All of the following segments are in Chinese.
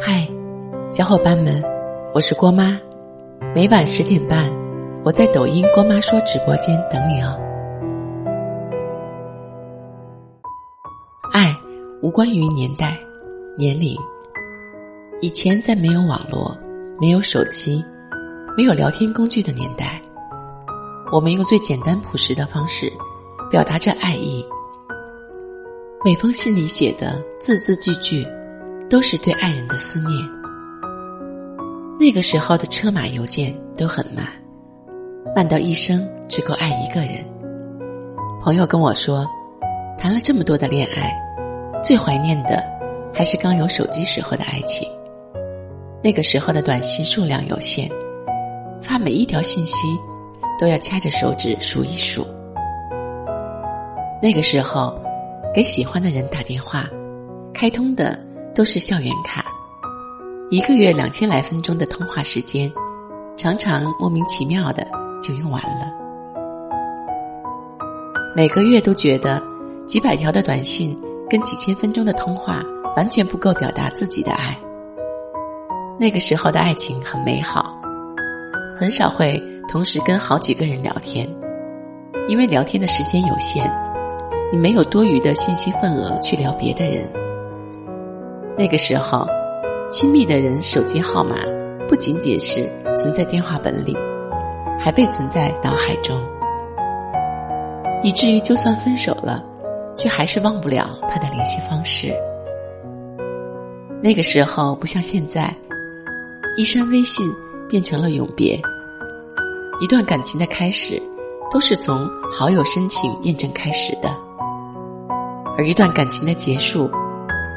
嗨，小伙伴们，我是郭妈。每晚十点半，我在抖音“郭妈说”直播间等你哦。爱无关于年代、年龄。以前在没有网络、没有手机、没有聊天工具的年代，我们用最简单朴实的方式表达着爱意。每封信里写的字字句句。都是对爱人的思念。那个时候的车马邮件都很慢，慢到一生只够爱一个人。朋友跟我说，谈了这么多的恋爱，最怀念的还是刚有手机时候的爱情。那个时候的短信数量有限，发每一条信息都要掐着手指数一数。那个时候，给喜欢的人打电话，开通的。都是校园卡，一个月两千来分钟的通话时间，常常莫名其妙的就用完了。每个月都觉得几百条的短信跟几千分钟的通话完全不够表达自己的爱。那个时候的爱情很美好，很少会同时跟好几个人聊天，因为聊天的时间有限，你没有多余的信息份额去聊别的人。那个时候，亲密的人手机号码不仅仅是存在电话本里，还被存在脑海中，以至于就算分手了，却还是忘不了他的联系方式。那个时候不像现在，一删微信变成了永别。一段感情的开始，都是从好友申请验证开始的，而一段感情的结束。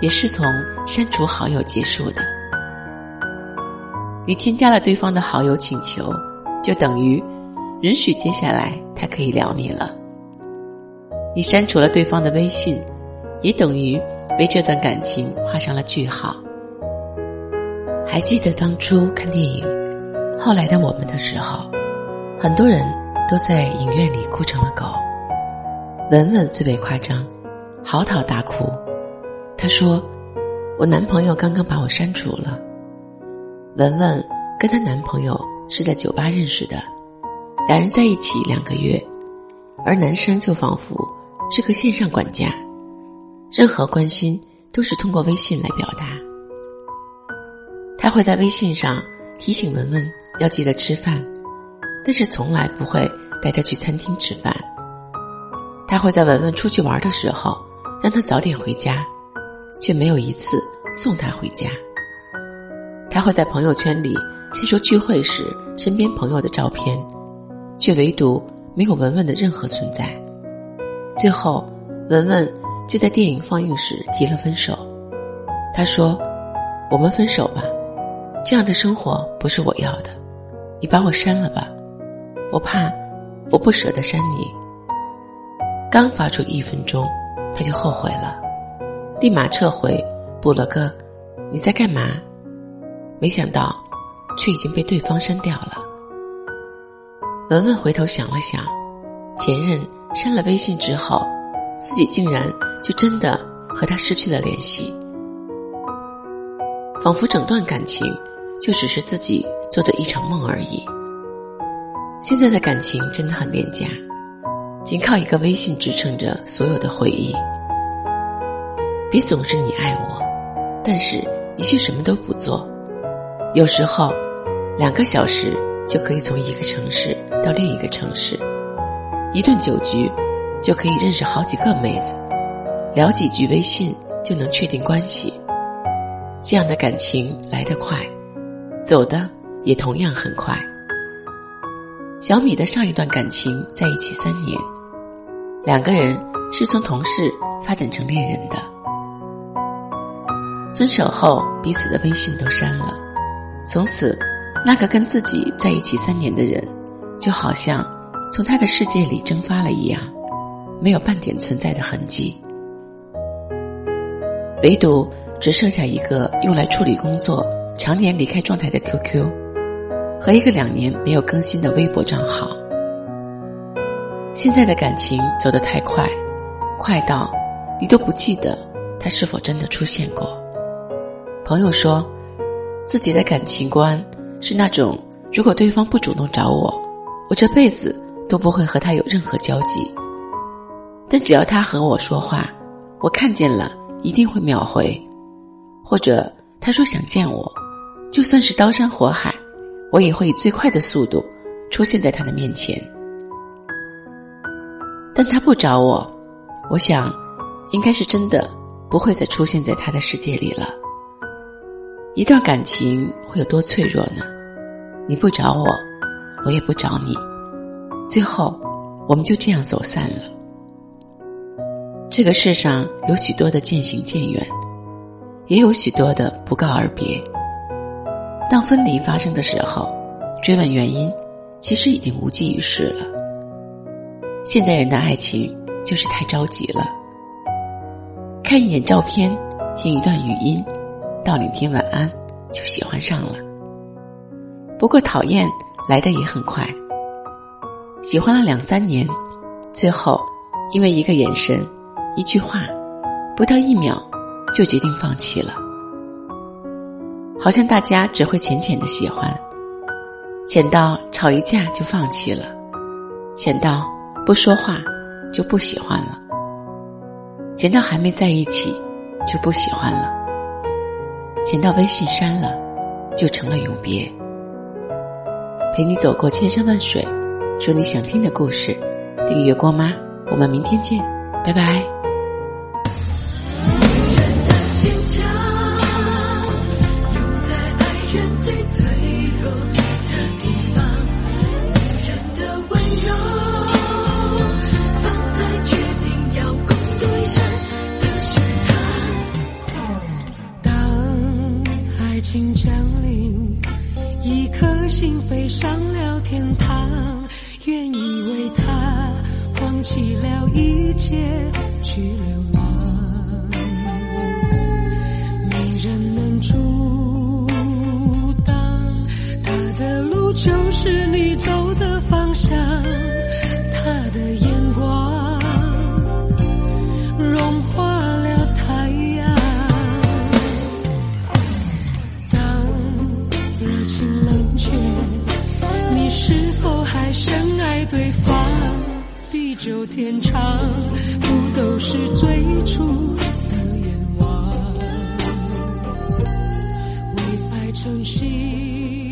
也是从删除好友结束的。你添加了对方的好友请求，就等于允许接下来他可以聊你了。你删除了对方的微信，也等于为这段感情画上了句号。还记得当初看电影《后来的我们》的时候，很多人都在影院里哭成了狗，文文最为夸张，嚎啕大哭。他说：“我男朋友刚刚把我删除了。”文文跟她男朋友是在酒吧认识的，两人在一起两个月，而男生就仿佛是个线上管家，任何关心都是通过微信来表达。他会在微信上提醒文文要记得吃饭，但是从来不会带她去餐厅吃饭。他会在文文出去玩的时候让她早点回家。却没有一次送他回家。他会在朋友圈里晒出聚会时身边朋友的照片，却唯独没有文文的任何存在。最后，文文就在电影放映时提了分手。他说：“我们分手吧，这样的生活不是我要的。你把我删了吧，我怕我不舍得删你。”刚发出一分钟，他就后悔了。立马撤回，补了个“你在干嘛？”没想到，却已经被对方删掉了。文文回头想了想，前任删了微信之后，自己竟然就真的和他失去了联系，仿佛整段感情就只是自己做的一场梦而已。现在的感情真的很廉价，仅靠一个微信支撑着所有的回忆。别总是你爱我，但是你却什么都不做。有时候，两个小时就可以从一个城市到另一个城市，一顿酒局就可以认识好几个妹子，聊几句微信就能确定关系。这样的感情来得快，走的也同样很快。小米的上一段感情在一起三年，两个人是从同事发展成恋人的。分手后，彼此的微信都删了。从此，那个跟自己在一起三年的人，就好像从他的世界里蒸发了一样，没有半点存在的痕迹。唯独只剩下一个用来处理工作、常年离开状态的 QQ，和一个两年没有更新的微博账号。现在的感情走得太快，快到你都不记得他是否真的出现过。朋友说，自己的感情观是那种，如果对方不主动找我，我这辈子都不会和他有任何交集。但只要他和我说话，我看见了一定会秒回，或者他说想见我，就算是刀山火海，我也会以最快的速度出现在他的面前。但他不找我，我想，应该是真的不会再出现在他的世界里了。一段感情会有多脆弱呢？你不找我，我也不找你，最后我们就这样走散了。这个世上有许多的渐行渐远，也有许多的不告而别。当分离发生的时候，追问原因，其实已经无济于事了。现代人的爱情就是太着急了，看一眼照片，听一段语音，道两天晚安，就喜欢上了。不过讨厌来的也很快，喜欢了两三年，最后因为一个眼神、一句话，不到一秒就决定放弃了。好像大家只会浅浅的喜欢，浅到吵一架就放弃了，浅到。不说话，就不喜欢了；见到还没在一起，就不喜欢了；见到微信删了，就成了永别。陪你走过千山万水，说你想听的故事。订阅过吗，我们明天见，拜拜。情降临，一颗心飞上了天堂，愿意为他放弃了一切去流浪，没人能阻挡他的路，就是你走的方对方，地久天长，不都是最初的愿望？为爱成心。